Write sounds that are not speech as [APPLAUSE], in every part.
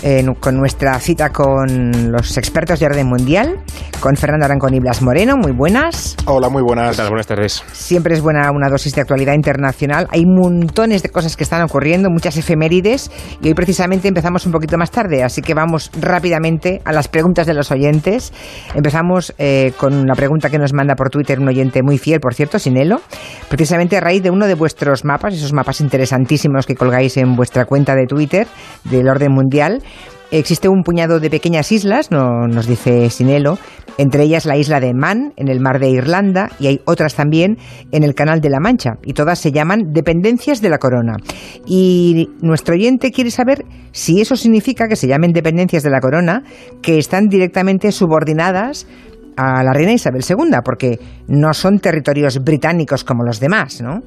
Eh, con nuestra cita con los expertos de orden mundial, con Fernando Arancón y Blas Moreno. Muy buenas. Hola, muy buenas. ¿Qué tal? Buenas tardes. Siempre es buena una dosis de actualidad internacional. Hay montones de cosas que están ocurriendo, muchas efemérides, y hoy precisamente empezamos un poquito más tarde, así que vamos rápidamente a las preguntas de los oyentes. Empezamos eh, con una pregunta que nos manda por Twitter un oyente muy fiel, por cierto, Sinelo, precisamente a raíz de uno de vuestros mapas, esos mapas interesantísimos que colgáis en vuestra cuenta de Twitter del orden mundial. Existe un puñado de pequeñas islas, no, nos dice Sinelo, entre ellas la isla de Man, en el mar de Irlanda, y hay otras también en el Canal de la Mancha, y todas se llaman dependencias de la corona. Y nuestro oyente quiere saber si eso significa que se llamen dependencias de la corona, que están directamente subordinadas a la reina Isabel II, porque no son territorios británicos como los demás, ¿no?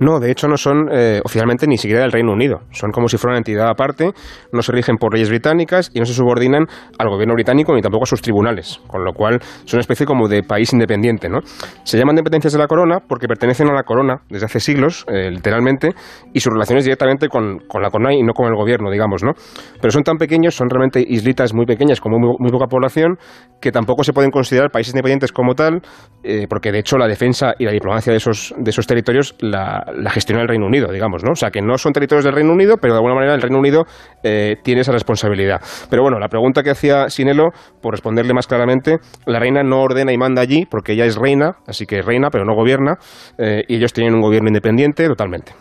No, de hecho no son eh, oficialmente ni siquiera del Reino Unido. Son como si fuera una entidad aparte, no se rigen por leyes británicas y no se subordinan al gobierno británico ni tampoco a sus tribunales, con lo cual son una especie como de país independiente. ¿no? Se llaman dependencias de la corona porque pertenecen a la corona desde hace siglos, eh, literalmente, y su relación es directamente con, la corona y no con el gobierno, digamos. ¿no? Pero son tan pequeños, son realmente islitas muy pequeñas con muy, poca población, que tampoco se pueden considerar países independientes como tal, eh, porque de hecho la defensa y la diplomacia de esos, de esos territorios la, gestiona el Reino Unido, digamos, ¿no? O sea, que no son territorios del Reino Unido, pero de alguna manera el Reino Unido eh, tiene esa responsabilidad. Pero bueno, la pregunta que hacía Sinelo, por responderle más claramente, la reina no ordena y manda allí, porque ella es reina, así que es reina, pero no gobierna, eh, y ellos tienen un gobierno independiente totalmente.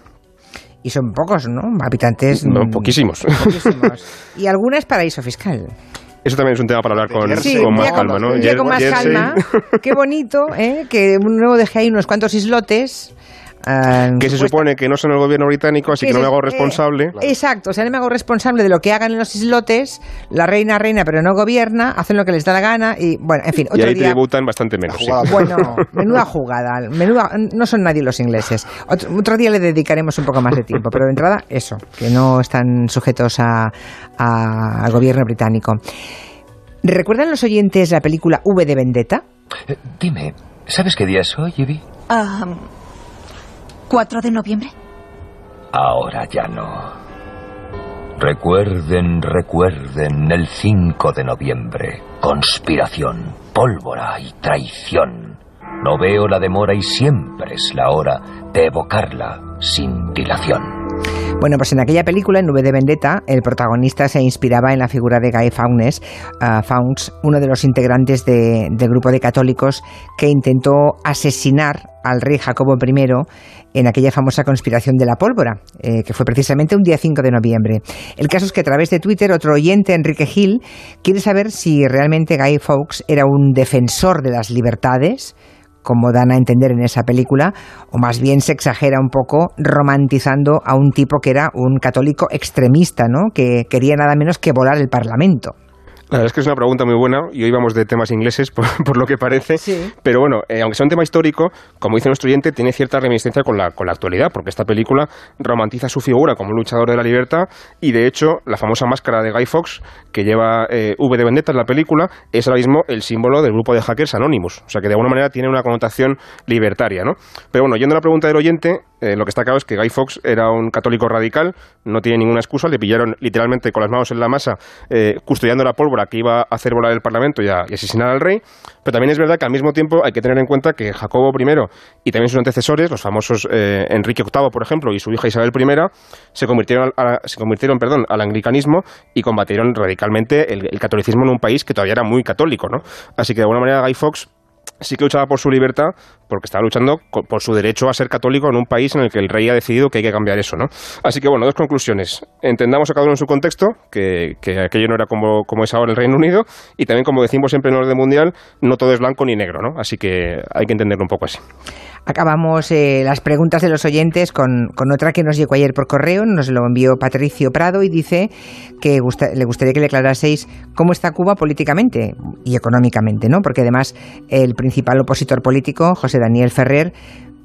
Y son pocos, ¿no? Habitantes. No, poquísimos. poquísimos. [LAUGHS] y alguna es paraíso fiscal. Eso también es un tema para hablar con, más calma, ¿no? con más calma. [LAUGHS] Qué bonito, ¿eh? Que nuevo dejé ahí unos cuantos islotes Ah, que se supone que no son el gobierno británico, así que, no me hago responsable. exacto, o sea, no me hago responsable de lo que hagan en los islotes, la reina reina pero no gobierna, hacen lo que les da la gana y, bueno, en fin. Otro y ahí tributan bastante menos. Bueno, [LAUGHS] menuda jugada, menuda, no son nadie los ingleses. Otro, día le dedicaremos un poco más de tiempo, pero de entrada eso, que no están sujetos a, al gobierno británico. ¿Recuerdan los oyentes la película V de Vendetta? Eh, dime, ¿sabes qué día es hoy? Ah... ¿4 de noviembre? Ahora ya no. Recuerden, recuerden el 5 de noviembre. Conspiración, pólvora y traición. No veo la demora y siempre es la hora de evocarla sin dilación. Bueno, pues en aquella película, en Nube de Vendetta, el protagonista se inspiraba en la figura de Guy Fawkes, uh, uno de los integrantes del grupo de católicos que intentó asesinar al rey Jacobo I en aquella famosa conspiración de la pólvora, eh, que fue precisamente un día 5 de noviembre. El caso es que a través de Twitter otro oyente, Enrique Gil, quiere saber si realmente Guy Fawkes era un defensor de las libertades, como dan a entender en esa película, o más bien se exagera un poco romantizando a un tipo que era un católico extremista, ¿no? que quería nada menos que volar el Parlamento. La verdad es que es una pregunta muy buena y hoy vamos de temas ingleses, [LAUGHS] por, lo que parece. Pero bueno, eh, aunque sea un tema histórico, como dice nuestro oyente, tiene cierta reminiscencia con la, con la actualidad, porque esta película romantiza su figura como luchador de la libertad y, de hecho, la famosa máscara de Guy Fawkes que lleva eh, V de Vendetta en la película es ahora mismo el símbolo del grupo de hackers Anonymous. O sea que de alguna manera tiene una connotación libertaria, ¿no? Pero bueno, yendo a la pregunta del oyente, eh, lo que está claro es que Guy Fawkes era un católico radical, no tiene ninguna excusa, le pillaron literalmente con las manos en la masa, custodiando la pólvora que iba a hacer volar el Parlamento y, a, asesinar al rey, pero también es verdad que al mismo tiempo hay que tener en cuenta que Jacobo I y también sus antecesores, los famosos eh, Enrique VIII, por ejemplo, y su hija Isabel I, se convirtieron, se convirtieron perdón, al anglicanismo y combatieron radicalmente el, el, catolicismo en un país que todavía era muy católico. ¿no? Así que de alguna manera Guy Fawkes sí que luchaba por su libertad porque estaba luchando por su derecho a ser católico en un país en el que el rey ha decidido que hay que cambiar eso, ¿no? Así que, bueno, dos conclusiones. Entendamos a cada uno en su contexto, que, aquello no era como, como, es ahora el Reino Unido, y también, como decimos siempre en el orden mundial, no todo es blanco ni negro, ¿no? Así que hay que entenderlo un poco así. Acabamos eh, las preguntas de los oyentes con, otra que nos llegó ayer por correo, nos lo envió Patricio Prado y dice que le gustaría que le aclaraseis cómo está Cuba políticamente y económicamente, ¿no? Porque además el principal opositor político, José Daniel Ferrer,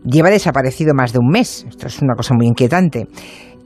lleva desaparecido más de un mes. Esto es una cosa muy inquietante.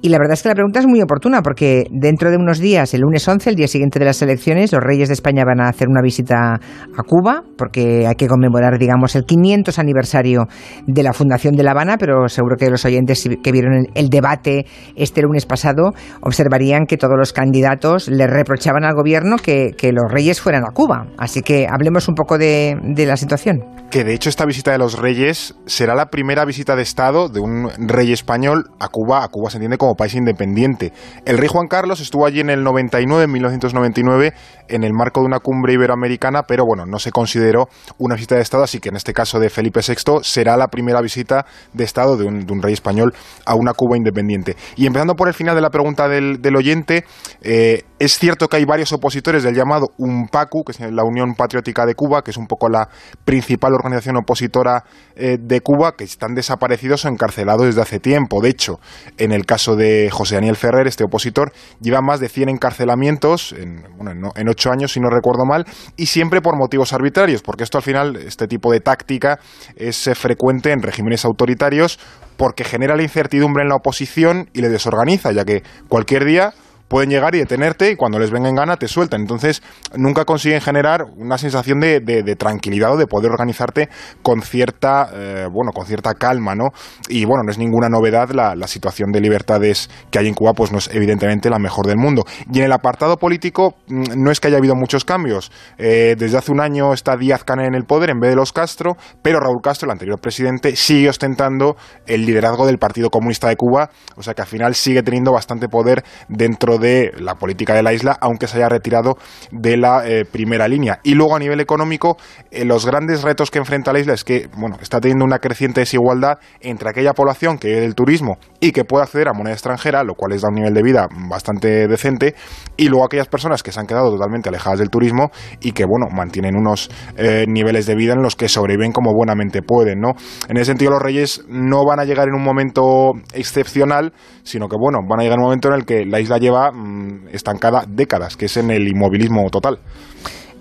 Y la verdad es que la pregunta es muy oportuna porque dentro de unos días, el lunes 11, el día siguiente de las elecciones, los reyes de España van a hacer una visita a Cuba porque hay que conmemorar, digamos, el 500 aniversario de la fundación de La Habana, pero seguro que los oyentes que vieron el debate este lunes pasado observarían que todos los candidatos le reprochaban al gobierno que, los reyes fueran a Cuba. Así que hablemos un poco de, de la situación. Que de hecho esta visita de los reyes será la primera visita de Estado de un rey español a Cuba. A Cuba se entiende como país independiente. El rey Juan Carlos estuvo allí en el 99, en 1999, en el marco de una cumbre iberoamericana, pero bueno, no se consideró una visita de Estado, así que en este caso de Felipe VI será la primera visita de Estado de un, rey español a una Cuba independiente. Y empezando por el final de la pregunta del, oyente, eh, es cierto que hay varios opositores del llamado UNPACU, que es la Unión Patriótica de Cuba, que es un poco la principal organización opositora eh, de Cuba, que están desaparecidos o encarcelados desde hace tiempo. De hecho, en el caso de José Daniel Ferrer, este opositor, lleva más de 100 encarcelamientos en, bueno, en ocho años, si no recuerdo mal, y siempre por motivos arbitrarios, porque esto al final, este tipo de táctica es eh, frecuente en regímenes autoritarios porque genera la incertidumbre en la oposición y le desorganiza, ya que cualquier día pueden llegar y detenerte y cuando les venga en gana te sueltan. Entonces nunca consiguen generar una sensación de, tranquilidad o de poder organizarte con cierta, eh, bueno, con cierta calma, ¿no? Y bueno, no es ninguna novedad la, situación de libertades que hay en Cuba, pues no es evidentemente la mejor del mundo. Y en el apartado político mm, no es que haya habido muchos cambios. Eh, desde hace un año está Díaz Canel en el poder en vez de los Castro, pero Raúl Castro, el anterior presidente, sigue ostentando el liderazgo del Partido Comunista de Cuba, o sea que al final sigue teniendo bastante poder dentro de la política de la isla, aunque se haya retirado de la eh, primera línea. Y luego a nivel económico, eh, los grandes retos que enfrenta la isla es que bueno, está teniendo una creciente desigualdad entre aquella población que vive del turismo y que puede acceder a moneda extranjera, lo cual les da un nivel de vida bastante decente, y luego aquellas personas que se han quedado totalmente alejadas del turismo y que bueno, mantienen unos eh, niveles de vida en los que sobreviven como buenamente pueden, ¿no? En ese sentido los reyes no van a llegar en un momento excepcional, sino que bueno, van a llegar en un momento en el que la isla lleva Mm, estancada décadas, que es en el inmovilismo total.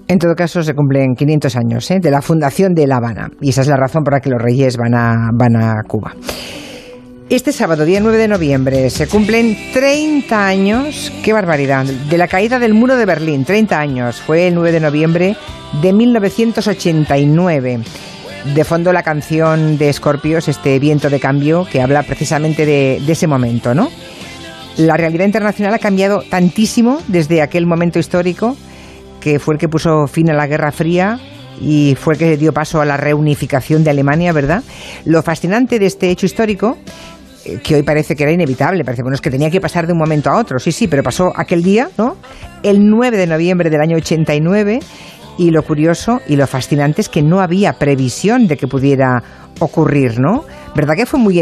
En todo caso, se cumplen 500 años ¿eh? de la fundación de La Habana y esa es la razón por la que los reyes van a, van a Cuba. Este sábado, día 9 de noviembre, se cumplen 30 años, qué barbaridad, de la caída del muro de Berlín. 30 años, fue el 9 de noviembre de 1989. De fondo la canción de Scorpios, este viento de cambio, que habla precisamente de, de ese momento, ¿no? La realidad internacional ha cambiado tantísimo desde aquel momento histórico que fue el que puso fin a la Guerra Fría y fue el que dio paso a la reunificación de Alemania, ¿verdad? Lo fascinante de este hecho histórico eh, que hoy parece que era inevitable, parece bueno, es que tenía que pasar de un momento a otro. Sí, sí, pero pasó aquel día, ¿no? El 9 de noviembre del año 89 y lo curioso y lo fascinante es que no había previsión de que pudiera ocurrir, ¿no? ¿Verdad que fue muy,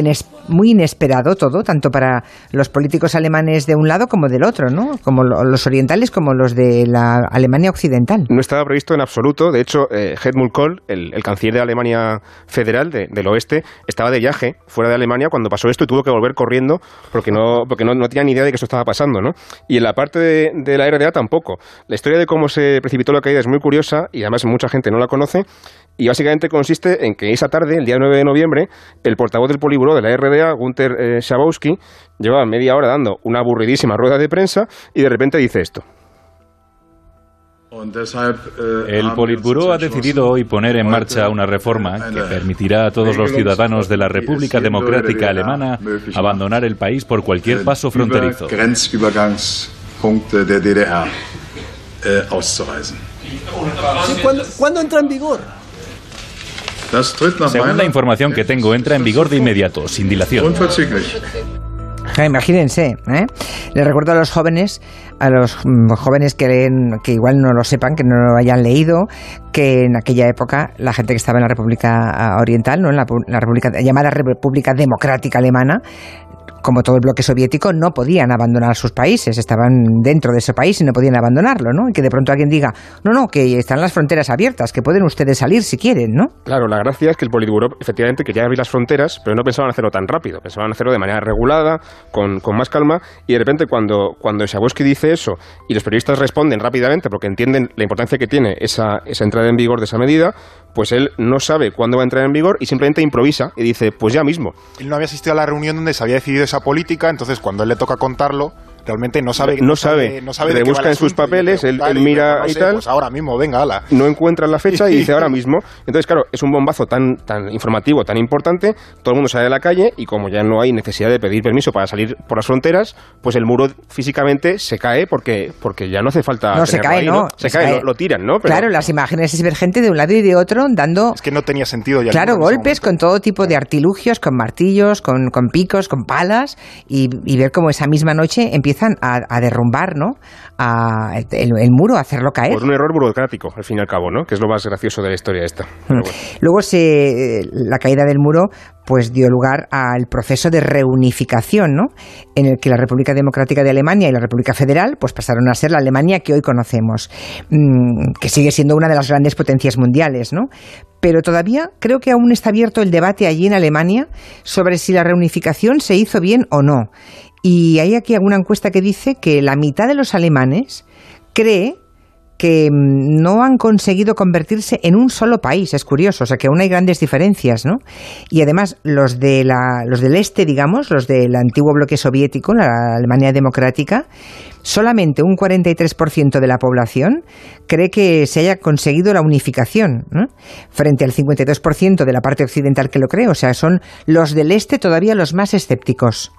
muy inesperado todo, tanto para los políticos alemanes de un lado como del otro, ¿no? Como los orientales como los de la Alemania occidental. No estaba previsto en absoluto. De hecho, eh, Helmut Kohl, el, canciller de Alemania Federal del oeste, estaba de viaje fuera de Alemania cuando pasó esto y tuvo que volver corriendo porque no, porque no, tenía ni idea de que esto estaba pasando, ¿no? Y en la parte de, de la RDA tampoco. La historia de cómo se precipitó la caída es muy curiosa y además mucha gente no la conoce y básicamente consiste en que esa tarde, el día 9 de noviembre, el portavoz del Poliburo de la RDA, Gunther eh, Schabowski, llevaba media hora dando una aburridísima rueda de prensa y de repente dice esto. El Politburó ha decidido hoy poner en marcha una reforma que permitirá a todos los ciudadanos de la República Democrática Alemana abandonar el país por cualquier paso fronterizo. ¿Cuándo entra en vigor? Según la información que tengo, entra en vigor de inmediato, sin dilación. Imagínense, ¿eh? Les recuerdo a los jóvenes, a los mm, jóvenes que leen, que igual no lo sepan, que no lo hayan leído, que en aquella época la gente que estaba en la República ah, Oriental, ¿no? en la, la República, llamada República Democrática Alemana, como todo el bloque soviético, no podían abandonar sus países, estaban dentro de ese país y no podían abandonarlo, ¿no? Y que de pronto alguien diga, no, no, que están las fronteras abiertas, que pueden ustedes salir si quieren, ¿no? Claro, la gracia es que el Politburo efectivamente quería abrir las fronteras, pero no pensaban hacerlo tan rápido, pensaban hacerlo de manera regulada, con, más calma, y de repente cuando, cuando Schabowski dice eso y los periodistas responden rápidamente porque entienden la importancia que tiene esa, esa entrada en vigor de esa medida, pues él no sabe cuándo va a entrar en vigor y simplemente improvisa y dice, pues ya mismo. Él no había asistido a la reunión donde se había decidido esa política, entonces cuando él le toca contarlo, realmente no sabe. No sabe. No sabe, busca en sus papeles, él, mira y, tal. Pues ahora mismo, venga, ala. No encuentra la fecha y dice ahora [LAUGHS] mismo. Entonces, claro, es un bombazo tan, tan informativo, tan importante. Todo el mundo sale de la calle y como ya no hay necesidad de pedir permiso para salir por las fronteras, pues el muro físicamente se cae porque, porque ya no hace falta. No, se cae, ¿no? Se, cae, Lo, tiran, ¿no? claro, las imágenes es ver gente de un lado y de otro dando. Es que no tenía sentido ya. Claro, golpes con todo tipo de artilugios, con martillos, con, con picos, con palas y, ver cómo esa misma noche empiezan a, a derrumbar, ¿no? A el, muro, hacerlo caer. Por un error burocrático, al fin y al cabo, ¿no? Que es lo más gracioso de la historia esta. Hmm. Luego se, la caída del muro pues dio lugar al proceso de reunificación, ¿no? En el que la República Democrática de Alemania y la República Federal pues pasaron a ser la Alemania que hoy conocemos, mm, que sigue siendo una de las grandes potencias mundiales, ¿no? Pero todavía creo que aún está abierto el debate allí en Alemania sobre si la reunificación se hizo bien o no. Y hay aquí alguna encuesta que dice que la mitad de los alemanes cree que mm, no han conseguido convertirse en un solo país. Es curioso, o sea que aún hay grandes diferencias, ¿no? Y además los de la, los del este, digamos, los del antiguo bloque soviético, la Alemania democrática, solamente un 43% de la población cree que se haya conseguido la unificación, ¿no? frente al 52% de la parte occidental que lo cree. O sea, son los del este todavía los más escépticos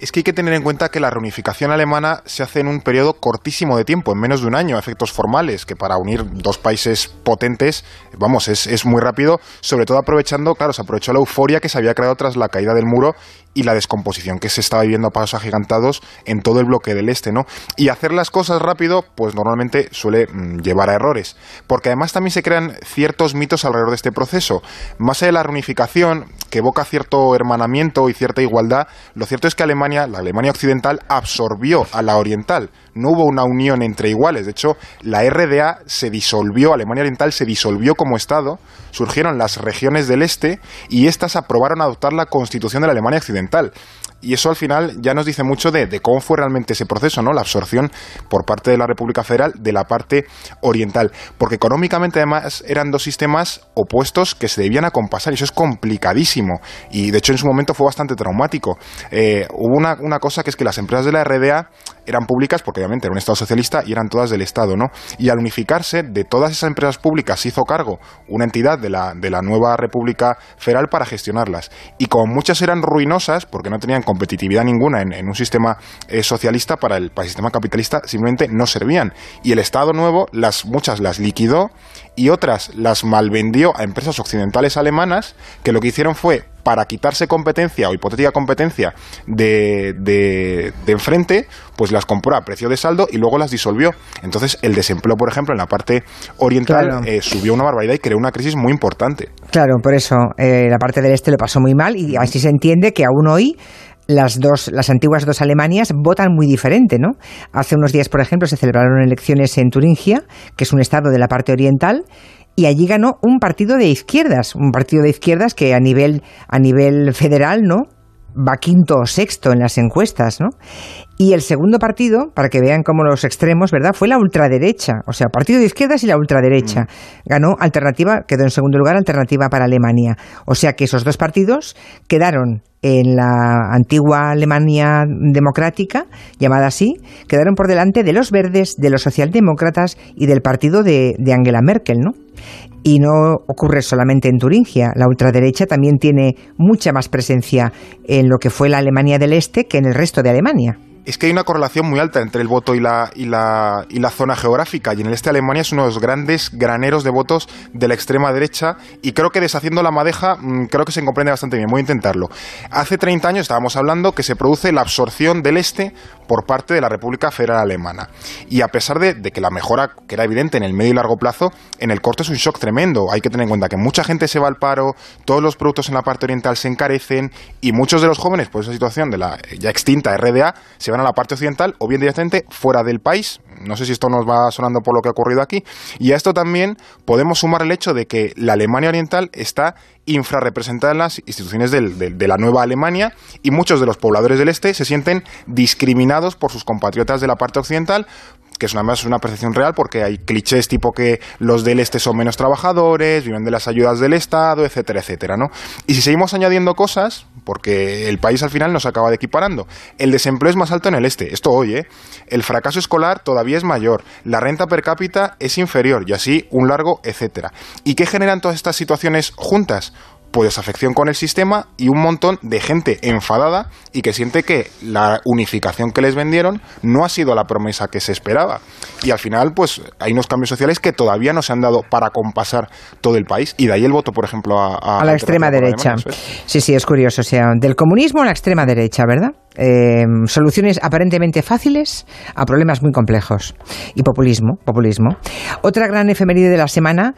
es que hay que tener en cuenta que la reunificación alemana se hace en un periodo cortísimo de tiempo, en menos de un año, a efectos formales, que para unir dos países potentes, vamos, es, es muy rápido, sobre todo aprovechando, claro, se aprovechó la euforia que se había creado tras la caída del muro y la descomposición que se estaba viviendo a pasos agigantados en todo el bloque del este, ¿no? Y hacer las cosas rápido, pues normalmente suele mm, llevar a errores, porque además también se crean ciertos mitos alrededor de este proceso. Más allá de la reunificación, que evoca cierto hermanamiento y cierta igualdad, lo cierto es que Alemania, la Alemania occidental, absorbió a la oriental. No hubo una unión entre iguales. De hecho, la RDA se disolvió, Alemania Oriental se disolvió como Estado, surgieron las regiones del este y éstas aprobaron adoptar la constitución de la Alemania Occidental y eso al final ya nos dice mucho de, cómo fue realmente ese proceso, ¿no? La absorción por parte de la República Federal de la parte oriental. Porque económicamente además eran dos sistemas opuestos que se debían acompasar y eso es complicadísimo. Y de hecho en su momento fue bastante traumático. Eh, hubo una, una cosa que es que las empresas de la RDA eran públicas porque obviamente era un Estado socialista y eran todas del Estado, ¿no? Y al unificarse, de todas esas empresas públicas se hizo cargo una entidad de la, de la nueva República Federal para gestionarlas. Y como muchas eran ruinosas, porque no tenían competitividad ninguna en, un sistema eh, socialista, para el, para el sistema capitalista simplemente no servían. Y el Estado nuevo, las, muchas las liquidó y otras las malvendió a empresas occidentales alemanas que lo que hicieron fue para quitarse competencia o hipotética competencia de, de, enfrente, pues las compró a precio de saldo y luego las disolvió. Entonces el desempleo, por ejemplo, en la parte oriental eh, subió una barbaridad y creó una crisis muy importante. Claro, por eso eh, la parte del este lo pasó muy mal y así se entiende que aún hoy las dos, las antiguas dos Alemanias votan muy diferente, ¿no? Hace unos días, por ejemplo, se celebraron elecciones en Turingia, que es un estado de la parte oriental, y allí ganó un partido de izquierdas, un partido de izquierdas que a nivel, a nivel federal, ¿no? va quinto o sexto en las encuestas, ¿no? Y el segundo partido, para que vean cómo los extremos, ¿verdad? Fue la ultraderecha, o sea, partido de izquierdas y la ultraderecha. Mm. Ganó alternativa, quedó en segundo lugar alternativa para Alemania. O sea que esos dos partidos quedaron en la antigua Alemania democrática, llamada así, quedaron por delante de los verdes, de los socialdemócratas y del partido de, Angela Merkel, ¿no? Y no ocurre solamente en Turingia, la ultraderecha también tiene mucha más presencia en lo que fue la Alemania del Este que en el resto de Alemania es que hay una correlación muy alta entre el voto y la, y la, y la zona geográfica. Y en el este de Alemania es uno de los grandes graneros de votos de la extrema derecha. Y creo que deshaciendo la madeja, mm, creo que se comprende bastante bien. Voy a intentarlo. Hace 30 años estábamos hablando que se produce la absorción del este por parte de la República Federal Alemana. Y a pesar de, que la mejora, que era evidente en el medio y largo plazo, en el corto es un shock tremendo. Hay que tener en cuenta que mucha gente se va al paro, todos los productos en la parte oriental se encarecen y muchos de los jóvenes, por esa situación de la ya extinta RDA, se van a la parte occidental o bien directamente fuera del país. No sé si esto nos va sonando por lo que ha ocurrido aquí. Y a esto también podemos sumar el hecho de que la Alemania Oriental está infrarrepresentada en las instituciones de la nueva Alemania y muchos de los pobladores del este se sienten discriminados por sus compatriotas de la parte occidental que es una, una percepción real porque hay clichés tipo que los del este son menos trabajadores, viven de las ayudas del Estado, etcétera, etcétera, ¿no? Y si seguimos añadiendo cosas, porque el país al final nos acaba de equiparando, el desempleo es más alto en el este, esto hoy, ¿eh? El fracaso escolar todavía es mayor, la renta per cápita es inferior y así un largo etcétera. ¿Y qué generan todas estas situaciones juntas? Pues desafección con el sistema y un montón de gente enfadada y que siente que la unificación que les vendieron no ha sido la promesa que se esperaba. Y al final, pues hay unos cambios sociales que todavía no se han dado para compasar todo el país. Y de ahí el voto, por ejemplo, a, a, la extrema derecha. Sí, sí, es curioso. O sea, del comunismo a la extrema derecha, ¿verdad? Eh, soluciones aparentemente fáciles a problemas muy complejos. Y populismo, populismo. Otra gran efeméride de la semana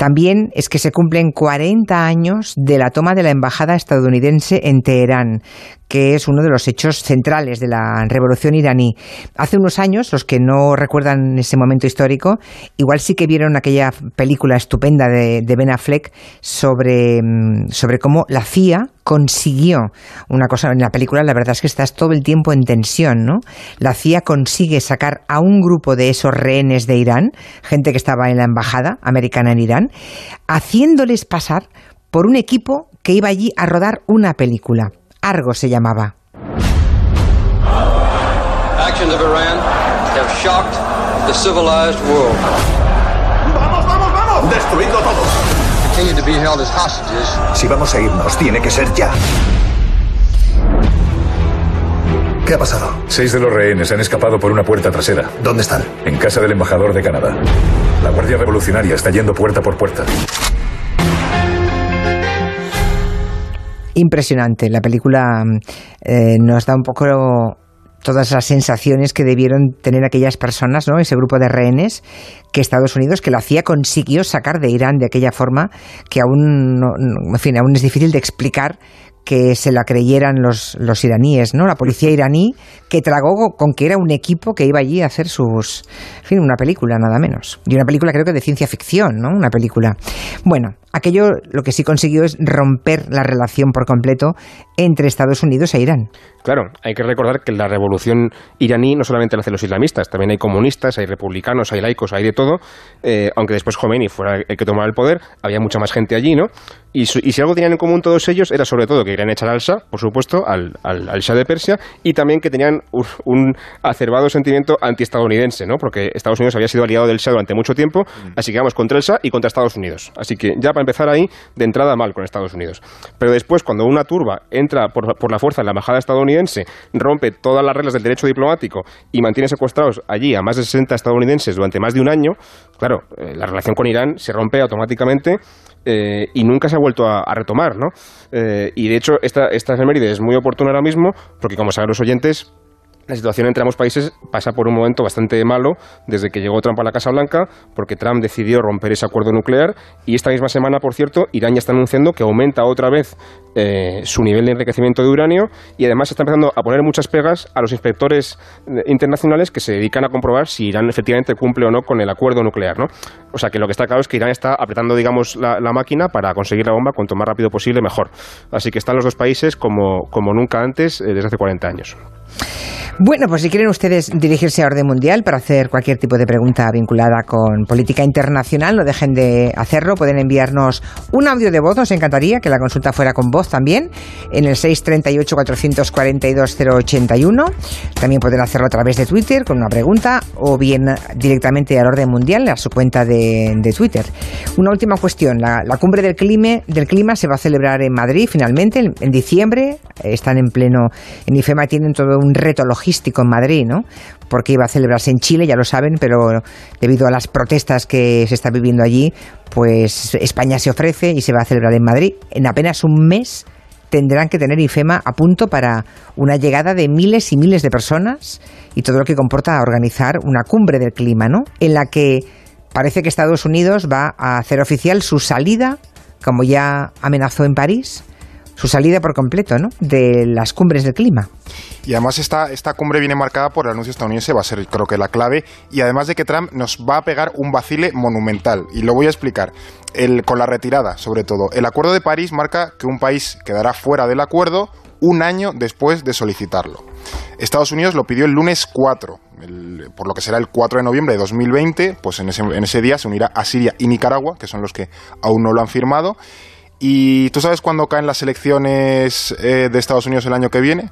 también es que se cumplen 40 años de la toma de la embajada estadounidense en Teherán, que es uno de los hechos centrales de la revolución iraní. Hace unos años, los que no recuerdan ese momento histórico, igual sí que vieron aquella película estupenda de, Ben Affleck sobre, mm, sobre cómo la CIA consiguió una cosa en la película la verdad es que estás todo el tiempo en tensión no la CIA consigue sacar a un grupo de esos rehenes de Irán gente que estaba en la embajada americana en Irán haciéndoles pasar por un equipo que iba allí a rodar una película Argo se llamaba. Actions of Iran have shocked the civilized world. ¡Vamos, vamos, vamos! ¡Destruidlo todo! Continue to be held as hostages. Si vamos a irnos, tiene que ser ya. ¿Qué ha pasado? Seis de los rehenes han escapado por una puerta trasera. ¿Dónde están? En casa del embajador de Canadá. La Guardia Revolucionaria está yendo puerta por puerta. impresionante. La película eh, nos da un poco todas las sensaciones que debieron tener aquellas personas, ¿no? Ese grupo de rehenes que Estados Unidos, que la CIA consiguió sacar de Irán de aquella forma que aún, en fin, aún es difícil de explicar que se la creyeran los, los iraníes, ¿no? La policía iraní que tragó con que era un equipo que iba allí a hacer sus, en fin, una película nada menos. Y una película creo que de ciencia ficción, ¿no? Una película. Bueno, aquello lo que sí consiguió es romper la relación por completo entre Estados Unidos e Irán. Claro, hay que recordar que la revolución iraní no solamente la hacen los islamistas, también hay comunistas, hay republicanos, hay laicos, hay de todo, eh, aunque después Khomeini fuera el que tomara el poder, había mucha más gente allí, ¿no? Y, si algo tenían en común todos ellos era sobre todo que querían echar al Shah, por supuesto, al, al, Shah de Persia, y también que tenían un, acervado sentimiento antiestadounidense, ¿no? Porque Estados Unidos había sido aliado del Shah durante mucho tiempo, mm. así que vamos contra el Shah y contra Estados Unidos. Así que ya para empezar ahí, de entrada mal con Estados Unidos. Pero después, cuando una turba entra por, por la fuerza en la embajada estadounidense, rompe todas las reglas del derecho diplomático y mantiene secuestrados allí a más de 60 estadounidenses durante más de un año, claro, eh, la relación con Irán se rompe automáticamente eh, y nunca se ha vuelto a, retomar, ¿no? Eh, y de hecho, esta, esta efeméride es muy oportuna ahora mismo, porque como saben los oyentes, la situación entre ambos países pasa por un momento bastante malo desde que llegó Trump a la Casa Blanca, porque Trump decidió romper ese acuerdo nuclear y esta misma semana, por cierto, Irán ya está anunciando que aumenta otra vez eh, su nivel de enriquecimiento de uranio y además está empezando a poner muchas pegas a los inspectores eh, internacionales que se dedican a comprobar si Irán efectivamente cumple o no con el acuerdo nuclear, ¿no? O sea que lo que está claro es que Irán está apretando, digamos, la, máquina para conseguir la bomba cuanto más rápido posible mejor. Así que están los dos países como, como nunca antes eh, desde hace 40 años. Bueno, pues si quieren ustedes dirigirse a Orden Mundial para hacer cualquier tipo de pregunta vinculada con política internacional, no dejen de hacerlo. Pueden enviarnos un audio de voz, nos encantaría que la consulta fuera con voz también, en el 638-442-081. También pueden hacerlo a través de Twitter con una pregunta o bien directamente al Orden Mundial, a su cuenta de, Twitter. Una última cuestión. La, cumbre del clima, del clima se va a celebrar en Madrid finalmente, en, diciembre. Están en pleno, en IFEMA tienen todo un reto logístico en Madrid, ¿no? Porque iba a celebrarse en Chile, ya lo saben, pero debido a las protestas que se están viviendo allí, pues España se ofrece y se va a celebrar en Madrid. En apenas un mes tendrán que tener IFEMA a punto para una llegada de miles y miles de personas y todo lo que comporta organizar una cumbre del clima, ¿no? En la que parece que Estados Unidos va a hacer oficial su salida, como ya amenazó en París, su salida por completo ¿no? de las cumbres del clima. Y además esta, esta cumbre viene marcada por el anuncio estadounidense, va a ser creo que la clave, y además de que Trump nos va a pegar un vacile monumental, y lo voy a explicar, el, con la retirada sobre todo. El Acuerdo de París marca que un país quedará fuera del acuerdo un año después de solicitarlo. Estados Unidos lo pidió el lunes 4, por lo que será el 4 de noviembre de 2020, pues en ese, en ese día se unirá a Siria y Nicaragua, que son los que aún no lo han firmado. ¿Y tú sabes cuándo caen las elecciones eh, de Estados Unidos el año que viene?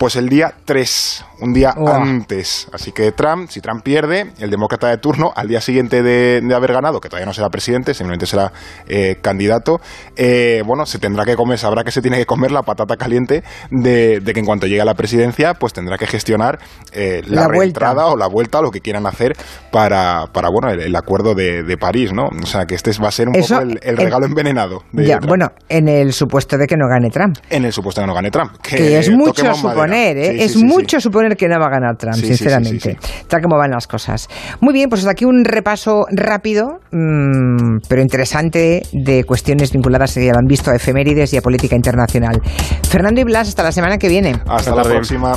Pues el día 3, un día antes. Así que Trump, si Trump pierde, el demócrata de turno, al día siguiente de, haber ganado, que todavía no será presidente, simplemente será eh, candidato, eh, bueno, se tendrá que comer, sabrá que se tiene que comer la patata caliente de, que en cuanto llegue a la presidencia, pues tendrá que gestionar eh, la, la o la vuelta, lo que quieran hacer para, para bueno, el, acuerdo de, París, ¿no? O sea, que este va a ser un poco el, regalo envenenado. ya, bueno, en el supuesto de que no gane Trump. En el supuesto de que no gane Trump. Que, es mucho suponer ¿eh? es mucho suponer que no va a ganar Trump, sinceramente. Está como van las cosas. Muy bien, pues hasta aquí un repaso rápido, mm, pero interesante, de cuestiones vinculadas, ya lo han visto, a efemérides y a política internacional. Fernando y Blas, hasta la semana que viene. Hasta, la próxima.